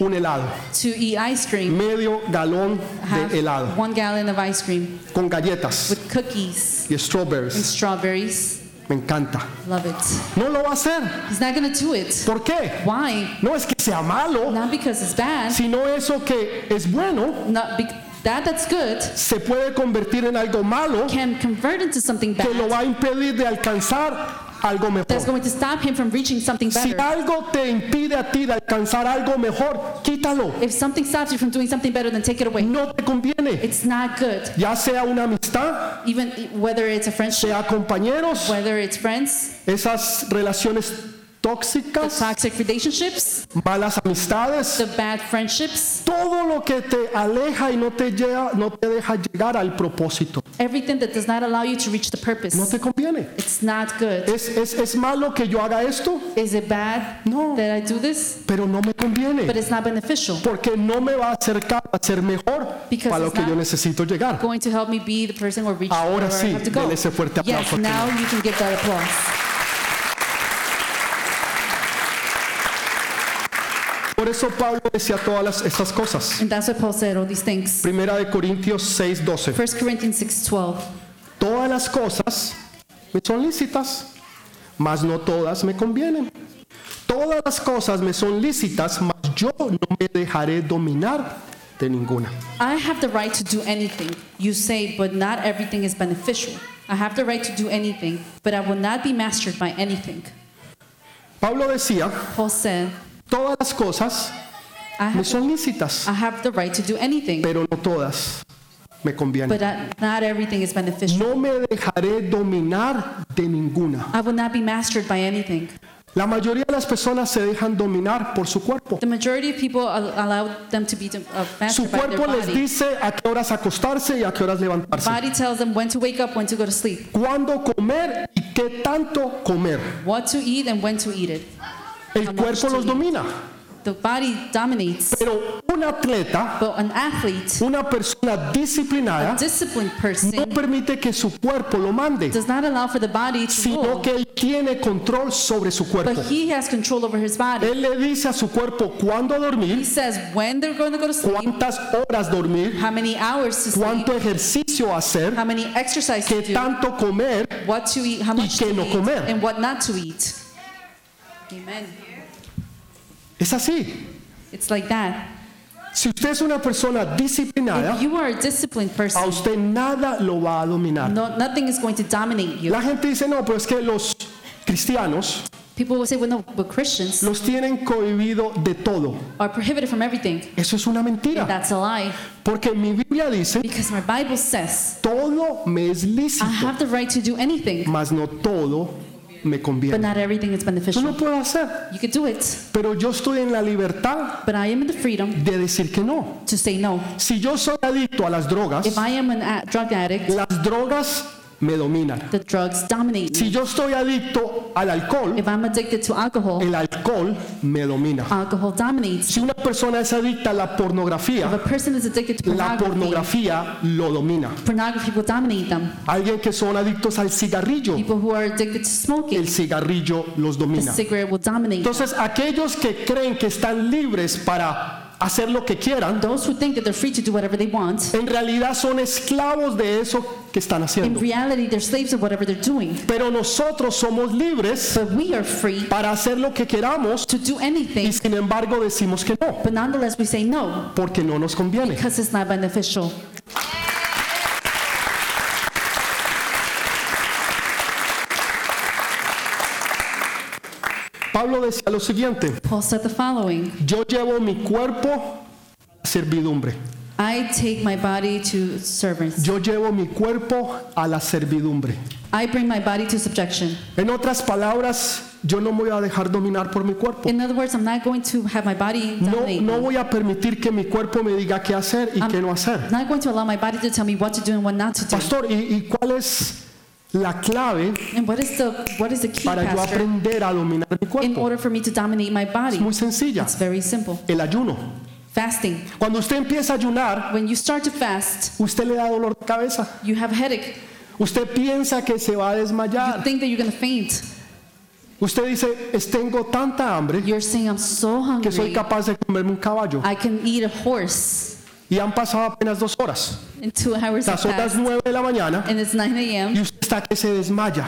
un helado, to eat ice cream, medio galón have de helado, one gallon of ice cream con galletas with cookies y and strawberries. strawberries. Me encanta. Love it. No lo va a hacer. He's not to do it. ¿Por qué? Why? No es que sea malo, Not because it's bad. sino eso que es bueno Not that that's good se puede convertir en algo malo can convert into something que lo bad va a impedir de alcanzar algo that's mejor. going to stop him from reaching something Si better. algo te impide a ti de alcanzar algo mejor, quítalo. If something stops you from doing something better, then take it away. No te conviene. It's not good. Ya sea una amistad, Even whether it's a friendship, sea compañeros, whether it's friends, esas relaciones the tóxicas, toxic relationships, malas amistades, the bad friendships, todo lo que te aleja y no te lleva, no te deja llegar al propósito. everything that does not allow you to reach the No purpose. te conviene. It's not good. ¿Es, es, es malo que yo haga esto? Is it bad No. that I do this? Pero no me But conviene. it's not beneficial. Porque no me va a acercar a ser mejor Because para lo que yo necesito llegar. Going to help me be the person or reach Ahora sí, ese fuerte aplauso now you can give that applause. Por eso Pablo decía todas las- estas cosas. And that's what Paul said, all these things. Primera de Corintios 6, 12. 1 Corinthians 6:12. Todas las cosas me son lícitas, mas no todas me convienen. Todas las cosas me son lícitas, mas yo no me dejaré dominar de ninguna. I have the right to do anything, you say, but not everything is beneficial. I have the right to do anything, but I will not be mastered by anything. Pablo decía, Paul said, todas las cosas I me have, son lícitas, I have the right to do anything, pero no todas me convienen. but I- not everything is beneficial. No me dejaré dominar de ninguna. I will not be mastered by anything. La mayoría de las personas se dejan dominar por su cuerpo. The majority of people al- allow them to be uh, Su mastered by their cuerpo les body. dice a qué horas acostarse y a qué horas levantarse. Body tells them when to wake up, when to go to sleep, Cuándo comer y qué tanto comer. what to eat, and when to eat it. El cuerpo los domina. The body dominates, Pero un atleta, but an athlete, una persona a disciplinada, disciplined no person, permite que su cuerpo lo mande, does not allow for the body to sino que él tiene control sobre su but cuerpo. he has control over his body. Él le dice a su cuerpo cuándo He dormir, says when they're going to go to sleep, cuántas horas dormir, how many hours to sleep, cuánto ejercicio hacer, how many exercise to qué do, tanto comer. what to eat, how y qué no comer. and what not to eat. Amen. Es así. It's like that. Si usted es una persona disciplinada, If you are a disciplined a person, usted nada lo va a dominar. no, nothing is going to dominate you. La gente dice, no, pero es que los cristianos People will say, well, no, but Christians los tienen cohibido de todo. are prohibited from everything. Eso es una mentira. That's a lie. Porque mi Biblia dice, Because my Bible says, todo me es I lícito, have the right to do anything, mas no todo me but not everything is Yo beneficial. lo puedo hacer, You could do it, pero yo estoy en la libertad but I am in the freedom de decir que no. to say no. Si yo soy adicto a las drogas, If I am an drug addict, las drogas me dominan. The drugs dominate. Si yo estoy adicto al alcohol, If I'm addicted to alcohol, el alcohol me domina. alcohol dominates. Si una persona es adicta a la If a pornografía, person is addicted to la pornography, pornografía lo domina. pornography will dominate them. Alguien que son adictos al cigarrillo, People who are addicted to smoking, el cigarrillo los the domina. cigarette will dominate them. Entonces, aquellos que creen que están libres para hacer lo que quieran, Those who think that free to do whatever they want, en realidad son esclavos de eso que están in haciendo. reality, they're slaves of whatever they're doing. Pero nosotros somos libres But we are free para hacer lo que queramos to do y sin embargo decimos que no, but nonetheless we say no porque no nos conviene. because it's not beneficial. Pablo decía lo siguiente, Paul said the following yo llevo mi cuerpo a servidumbre. I take my body to servants, Yo llevo mi cuerpo a la servidumbre. I bring my body to subjection. En otras palabras, yo no me voy a dejar dominar por mi cuerpo. In other words, I'm not going to have my body No, no voy a permitir que mi cuerpo me diga qué hacer y qué no hacer. I'm not going to allow my body to tell me what to do and what not to do. Pastor, ¿y, y cuál es la clave And what is the what is the key, para yo aprender a dominar mi in cuerpo? order for me to dominate my Es body? muy sencilla. It's very simple. El ayuno. Fasting. Cuando usted empieza a ayunar, When you start to fast, usted le da dolor de cabeza. you have a headache. Usted piensa que se va a You desmayar. think that you're going to faint. Usted dice, "Es- tengo tanta hambre You're saying, I'm so que soy hungry. capaz de comerme un caballo. I can eat a horse Y han pasado apenas dos horas. Las passed. nueve de la mañana And it's 9 y usted está que se desmaya.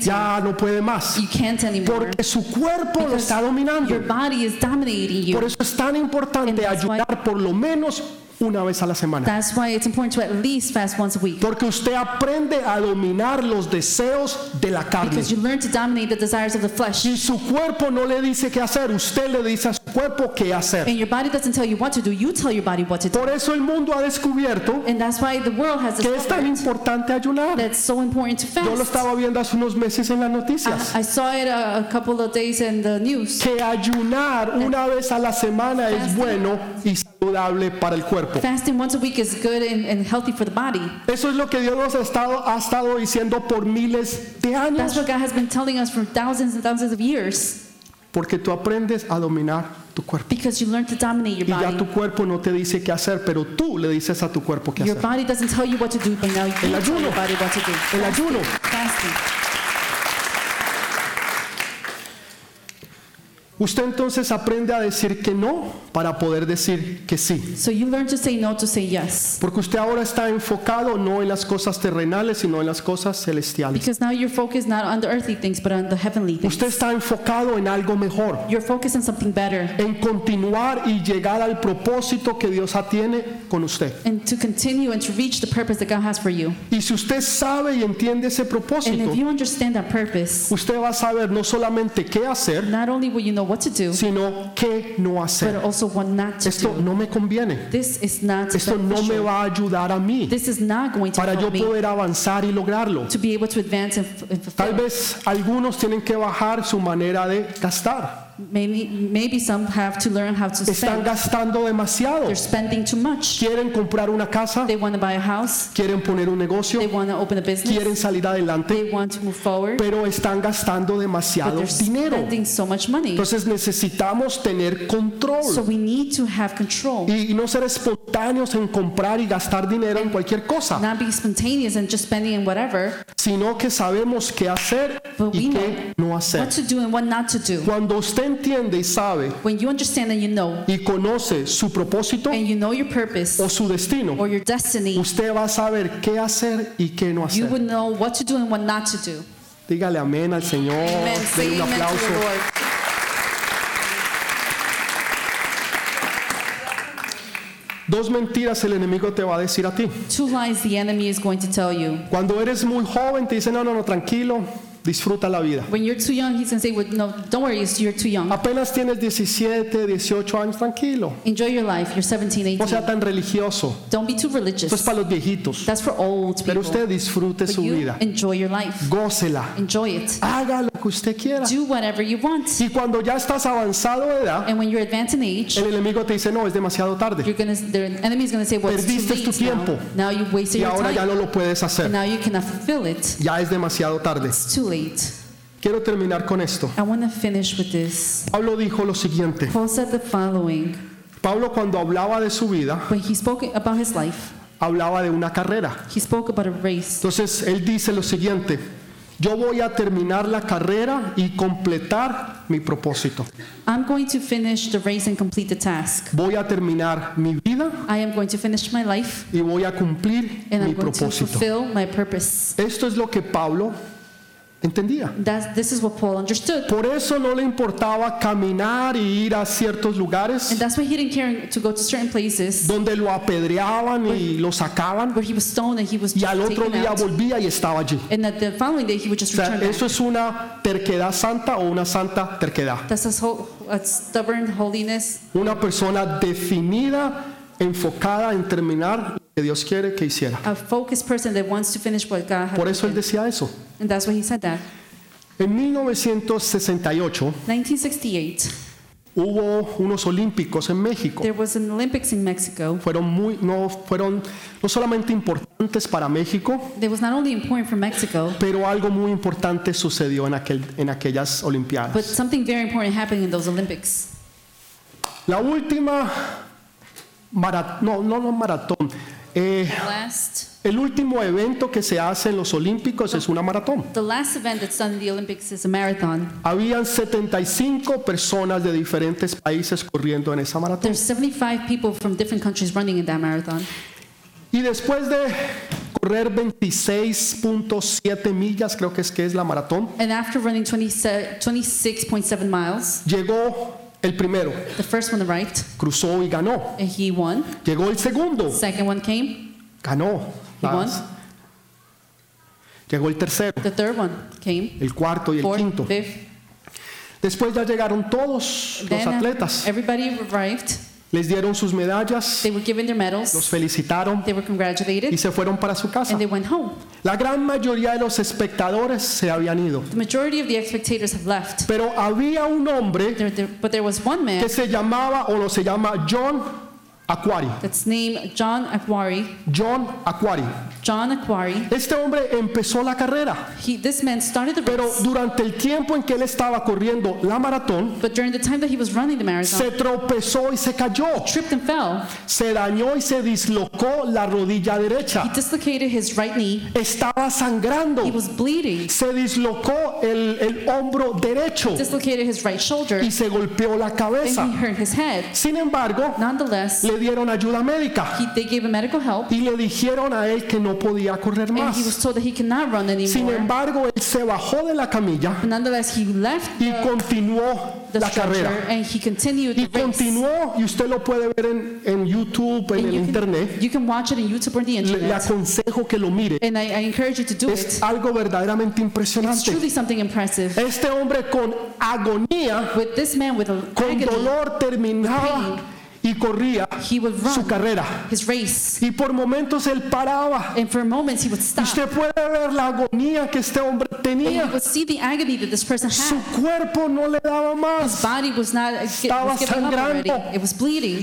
Ya no puede más. You can't anymore. Porque su cuerpo lo está dominando. Your body is dominating Por eso es tan importante ayunar por lo menos una vez a la semana. That's why it's important to at least fast once a week. Porque usted aprende a dominar los deseos de la carne. Because you learn to dominate the desires of the flesh. Si su cuerpo no le dice qué hacer, usted le dice a su cuerpo qué hacer. And your body doesn't tell you what to do, you tell your body what to do. Por eso el mundo ha descubierto And that's why the world has que es tan importante ayunar. that's so important to Yo lo fast. estaba viendo hace unos meses en las noticias. I, I saw it a, a couple of days in the news. Que ayunar una vez a la semana es bueno y saludable para el cuerpo. Fasting once a week is good and, and healthy for the body. Eso es lo que Dios nos ha estado, ha estado diciendo por miles de That's años. what God has been telling us for thousands and thousands of years. Porque tú aprendes a dominar tu cuerpo. Because you learn to dominate your Y ya body. tu cuerpo no te dice qué hacer, pero tú le dices a tu cuerpo qué Your hacer. body doesn't tell you what to do, but now you El tell ayuno. your body what to do. El ayuno. Fasting. Usted entonces aprende a decir que no para poder decir que sí. So you learn to say no to say yes. Porque usted ahora está enfocado no en las cosas terrenales, sino en las cosas celestiales. Because now you're focused not on the earthly things, but on the heavenly things. Usted está enfocado en algo mejor, You're focused on something better. en continuar y llegar al propósito que Dios tiene con usted. And to continue and to reach the purpose that God has for you. Y si usted sabe y entiende ese And propósito, if you understand that purpose, usted va a saber no solamente qué hacer, not only will you know what to do, sino qué no but hacer. also what not to Esto do. no me conviene. This is not Esto no me va a ayudar a mí This is not going to para yo me poder avanzar y lograrlo. to be able to advance and, f- and Tal vez algunos tienen que bajar su manera de gastar. Maybe, maybe some have to learn how to Están spend. gastando demasiado. They're spending too much. Quieren comprar una casa, They want to buy a house. quieren poner un negocio, They want to open a quieren business. salir adelante, They want to move forward. pero están gastando But demasiado they're dinero. spending so much money. Entonces necesitamos tener So control we need to have control. y y no ser espontáneos en comprar y gastar dinero en cualquier cosa, Not be spontaneous and just spending and whatever, sino que sabemos qué hacer but y qué no hacer. what to do and what not to do. Cuando usted entiende y sabe When you understand and you know, y conoce su propósito and you know your purpose o su destino, or your destiny, usted va a saber qué hacer y qué no you hacer. would know what to do and what not to do. Dígale amén al Señor. Amen. Denle Say un amen to aplauso. the Lord. Dos mentiras el enemigo te va a decir a ti. Two lies the enemy is going to tell you. Cuando eres muy joven te dice, no, no, no, tranquilo, disfruta la vida. When you're too young, he's going to say, well, no, don't worry, you're too young. Apenas tienes 17, 18 años, tranquilo. Enjoy your life. You're 17, No sea 18. tan religioso. Don't be too Esto es religious. para los viejitos. That's for old Pero people. usted disfrute But su you vida. enjoy your life. Gócela. Enjoy it. Haga lo que usted quiera. Do whatever you want. Y cuando ya estás avanzado de edad, And when you're advanced in age, el enemigo te dice, no, es demasiado tarde. you're gonna, the enemy is going to say, well, Perdiste tu late now. tiempo. Now you wasted Y your ahora ya time. no lo puedes And hacer. now you cannot fulfill it. Ya es demasiado tarde. It's too late. Quiero terminar con esto. I want to finish with this. Pablo dijo lo siguiente. Paul said the following Pablo cuando hablaba de su vida, when he spoke about his life, hablaba de una carrera. he spoke about a race. Entonces él dice lo siguiente, yo voy a terminar la carrera y completar mi propósito. I'm going to finish the race and complete the task. Voy a terminar mi vida I am going to finish my life y voy a cumplir and mi I'm going to propósito. fulfill my purpose. Esto es lo que Pablo entendía. That's, this is what Paul understood. Por eso no le importaba caminar y ir a ciertos lugares And that's why he didn't care to go to certain places donde lo apedreaban y lo sacaban where he was stoned and he was y al otro taken día out. volvía y estaba allí. And that the following day he would just O sea, return back. eso es una terquedad santa o una santa terquedad. That's a, whole, a stubborn holiness, Una persona definida, enfocada en terminar que Dios quiere que hiciera. a focused person that wants to finish what God Por eso él decía eso. And that's why he said that. En 1968 1968, hubo unos olímpicos en México. there was an Olympics in Mexico. Fueron muy, no fueron no solamente importantes para México, That was not only important for Mexico, pero algo muy importante sucedió en, aquel, en aquellas but Olimpiadas. something very important happened in those Olympics. La última maratón, no, no, no maratón, eh, el último evento que se hace en los Olímpicos es una maratón. the last event that's done in the Olympics is a marathon. Habían 75 personas de diferentes países corriendo en esa maratón. There's 75 people from different countries running in that marathon. Y después de correr 26.7 millas, creo que es que es la maratón, And after running 27 26.7 miles, llegó el primero, the first one arrived, cruzó y ganó. and he won. Llegó el segundo, Second one came, ganó. He won. Llegó el tercero, the third one came, el cuarto y el fourth, quinto. fifth. Después ya llegaron todos los Then uh, atletas. everybody arrived. Les dieron sus medallas, They were given their los medals. felicitaron They were y congratulated, se fueron para su casa. and they went home. La gran mayoría de los espectadores se habían ido. The majority of the spectators have left. Pero había un hombre There, there, but there was one man que se llamaba o no se llama John Aquari. that's named John Aquari. John Aquari. John Aquari. Este hombre empezó la carrera, He, this man started the pero race, durante el tiempo en que él estaba corriendo la maratón, but during the time that he was running the marathon, se tropezó y se cayó. tripped and fell. Se dañó y se dislocó la rodilla He derecha. dislocated his right knee. Estaba sangrando. He was bleeding. Se dislocó el, el hombro derecho Dislocated his right shoulder, y se golpeó la and cabeza. he hurt his head. Sin embargo, Nonetheless, le dieron ayuda médica he, they gave him medical help, y le dijeron a él que no podía correr más. was told that he cannot run Sin embargo, él se bajó de la camilla Nonetheless, he left y continuó the la carrera. and he continued Y continuó, y usted lo puede ver en, en YouTube, en el you, internet. can, you can watch it on YouTube or the Le, le internet. aconsejo que lo mire. And I, I encourage you to do Es it. algo verdaderamente impresionante. truly something impressive. Este hombre con agonía, With this man with a con dolor, terminaba y corría he would su run carrera. his race. Y por momentos él paraba. And for moments he would stop. Usted puede ver la agonía que este hombre tenía. you would see the agony that this person Su cuerpo no le daba His más. body was not it Estaba sangrando.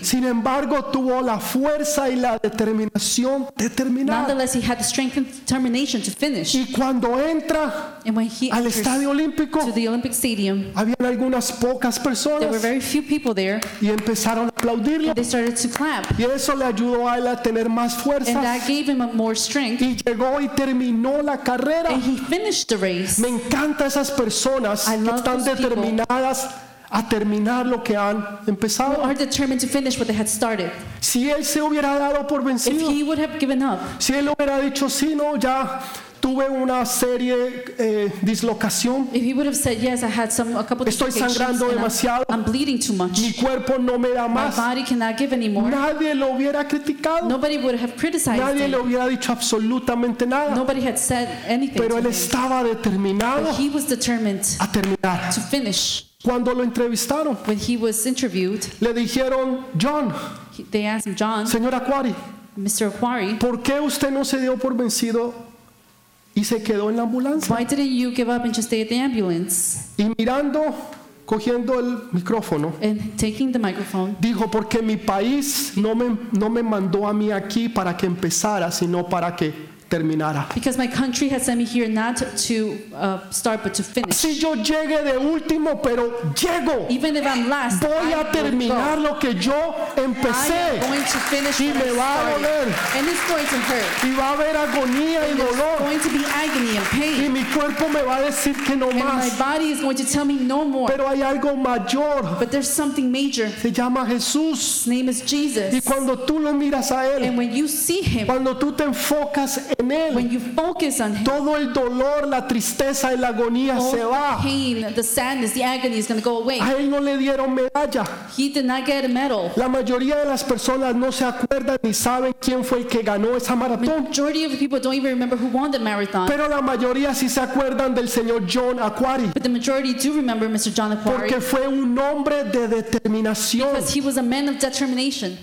Sin embargo, tuvo la fuerza y la determinación de terminar. Nonetheless, he had the strength and determination to finish. Y cuando entra And when he al estadio olímpico, to the Olympic Stadium, habían algunas pocas there were personas very few people there. y empezaron a aplaudirlo. They started to clap. Y eso le ayudó a él a tener más And fuerza. that gave him more strength. Y llegó y terminó la carrera. And he finished the race. Me encanta esas personas I que love están those people. determinadas a terminar lo que han empezado. are determined to finish what they had started. Si él se hubiera dado por If vencido, he would have given up, si él hubiera dicho, sí, no, ya tuve una serie eh, dislocación, if he would have said, Yes, I had some a couple Estoy sangrando and demasiado. I'm, I'm bleeding too much. mi cuerpo no me da My más, body cannot give anymore. nadie lo hubiera criticado, Nobody would have criticized nadie le him. hubiera dicho absolutamente nada, Nobody had said anything pero él estaba determinado But he was determined a terminar. to finish. Cuando lo entrevistaron, When he was interviewed, le dijeron, John, he- they asked him, John, señor Aquari, Mr. Aquari, ¿por qué usted no se dio por vencido y se quedó en la ambulancia. Why didn't you give up and just stay at the ambulance? Y mirando, cogiendo el micrófono, And taking the microphone, dijo, porque mi país no me, no me mandó a mí aquí para que empezara, sino para que terminara. because my country has sent me here not to uh, start but to finish. Si yo llegue de último, pero llego, Even if I'm last, voy a terminar lo que yo empecé. am going to finish Y me va a doler. And it's going to hurt. Y va a haber agonía y And dolor. going to be agony and Y pain. mi cuerpo me va a decir que no And my body is going to tell me no more. Pero hay algo mayor. But there's something major. Se llama Jesús. His name is Jesus. Y cuando tú lo miras a Él, And when you see him, cuando tú te enfocas en when Él, you focus on him, todo el dolor, la tristeza y la agonía se va. pain, the sadness, the agony is go away. A Él no le dieron medalla. He did not get a medal. La mayoría de las personas no se acuerdan ni saben quién fue el que ganó esa maratón. Majority of the people don't even remember who won the marathon. Pero la mayoría sí se acuerdan del señor John Aquari. But the majority do remember Mr. John Aquari Porque fue un hombre de determinación. because he was a man of determination,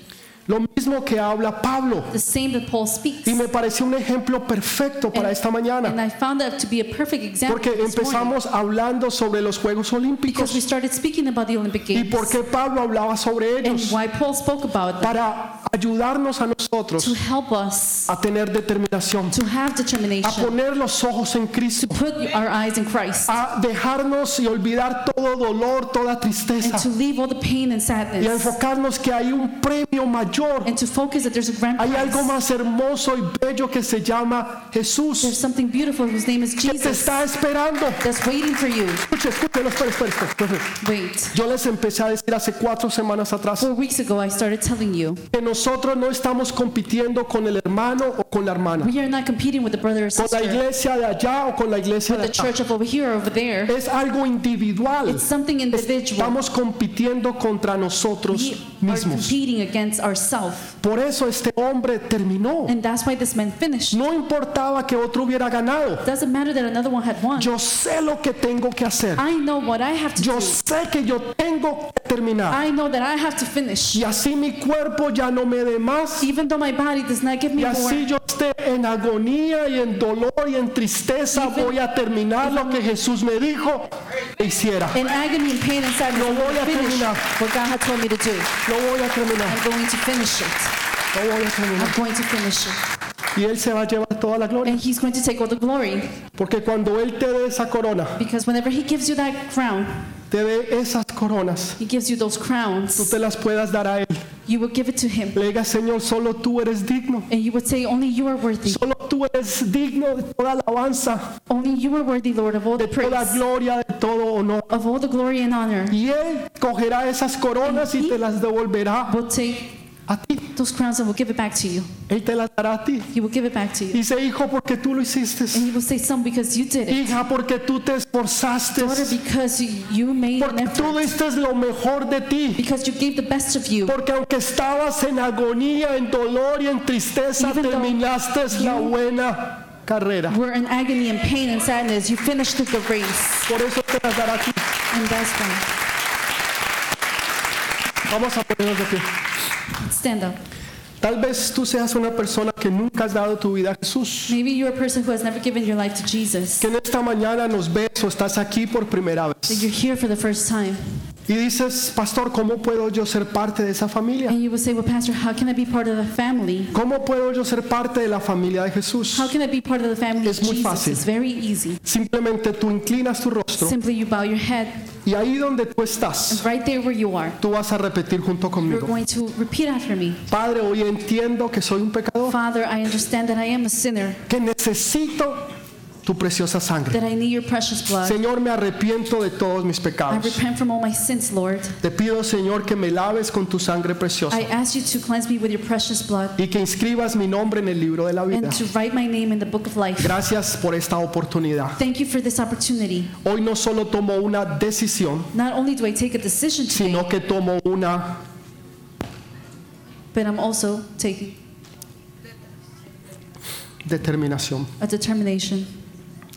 Lo mismo que habla Pablo. the same that Paul speaks. Y me pareció un ejemplo perfecto para esta And mañana. I found that to be a perfect example Porque morning empezamos hablando sobre los Juegos because we Olímpicos. started speaking about the Olympic Y Games por qué Pablo hablaba sobre and ellos. why Paul spoke about them Para ayudarnos a nosotros to help us a tener determinación. to have A determination, poner los ojos en Cristo. put our eyes in Christ, A dejarnos y olvidar todo dolor, toda and tristeza. to leave all the pain and Y a enfocarnos que hay un premio mayor. And to focus that there's a grand Hay algo más hermoso y bello que se llama There's Jesús. something beautiful whose name is Que te Jesus está esperando. that's waiting for you. Escuche, espera, espera, espera. Wait. Yo les empecé a decir hace cuatro semanas atrás Four weeks ago, I started telling you que nosotros no estamos compitiendo con el hermano o con la hermana, we are not competing with the brother or con la sister, iglesia de allá o con la iglesia de the allá. church of over here or over there. Es algo individual. It's something individual. Estamos compitiendo contra nosotros mismos. Por eso este hombre terminó. And that's why this man finished. No importaba que otro hubiera ganado. Doesn't matter that another one had won. Yo sé lo que tengo que hacer. I know what I have to Yo do. sé que yo tengo que terminar. I know that I have to finish. Y así mi cuerpo ya no me dé más. Even though my body does not give me Y more. así yo esté en agonía y en dolor y en tristeza, Even- voy a terminar lo que Jesús me dijo que hiciera. In agony and pain and sadness, voy a terminar. what God had told me to do. Lo voy a terminar. I'm going to finish it. Lo voy a terminar. I'm going to finish it. Y Él se va a llevar toda la gloria. And He's going to take all the glory. Porque cuando Él te dé esa corona, Because whenever He gives you that crown, te dé esas coronas, He gives you those tú crowns, te las puedas dar a Él. you will give it to Him. Le digas, Señor, solo tú eres digno. And you would say, Only you are worthy. Solo tú eres digno de toda alabanza, Only you are worthy, Lord, of all de the toda praise, gloria, de todo honor. of all the glory and honor. Y Él cogerá esas coronas y te las devolverá Will take a ti. those crowns and will give it back to you. Él te las dará a ti. He will give it back to you. Dice, hijo, porque tú lo hiciste. And He will say, Son, because you did it. Hija, porque tú te esforzaste. Daughter, because you made an Porque tú effort. diste lo mejor de ti. Because you gave the best of you. Porque aunque estabas en agonía, en dolor y en tristeza, Even terminaste la buena carrera. We're in agony and pain and sadness. You finished the race. Por eso te las dará a ti. And that's why. Vamos a ponernos de pie. Stand up. Tal vez tú seas una persona que nunca has dado tu vida a Jesús. Maybe you're a person who has never given your life to Jesus. Que en esta mañana nos ves o estás aquí por primera That vez. you're here for the first time. Y dices, pastor, ¿cómo puedo yo ser parte de esa familia? And you will say, Well, Pastor, how can I be part of the family? ¿Cómo puedo yo ser parte de la familia de Jesús? How can I be part of the family of Es muy Jesus? fácil. It's very easy. Simplemente tú inclinas tu rostro Simply you bow your head, y ahí donde tú estás, right there where you are, tú vas a repetir junto you're conmigo. going to repeat after me. Padre, hoy entiendo que soy un pecador, Father, I understand that I am a sinner, que necesito tu preciosa sangre. that I need your precious blood. Señor, me arrepiento de todos mis I pecados. repent from all my sins, Lord. Te pido, Señor, que me laves con tu sangre preciosa I ask you to cleanse me with your precious blood y que inscribas mi nombre en el libro de la vida. and to write my name in the book of life. Gracias por esta oportunidad. Thank you for this opportunity. Hoy no solo tomo una decisión, Not only do I take a decision today, sino que tomo una but I'm also taking determinación. a determination,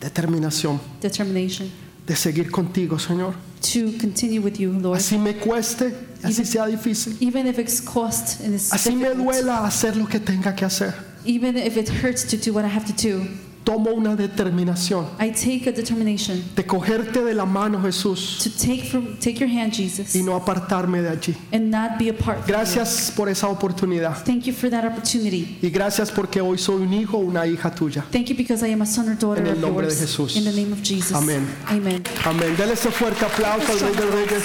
Determinación determination de seguir contigo, Señor. to continue with you, Lord. Así me cueste, así sea difícil. Even if it's cost and it's Así me duela hacer lo que tenga que hacer. even if it hurts to do what I have to do, tomo una determinación I take a determination de cogerte de la mano, Jesús, to take from take your hand, Jesus, y no apartarme de allí. and not be apart. Gracias por esa oportunidad. Thank you for that opportunity. Y gracias porque hoy soy un hijo o una hija tuya. Thank you because I am a son or daughter En el of nombre de yours. Jesús. In the name of Jesus. Amén. Amen. Amén. Dele ese fuerte aplauso al Rey de Reyes.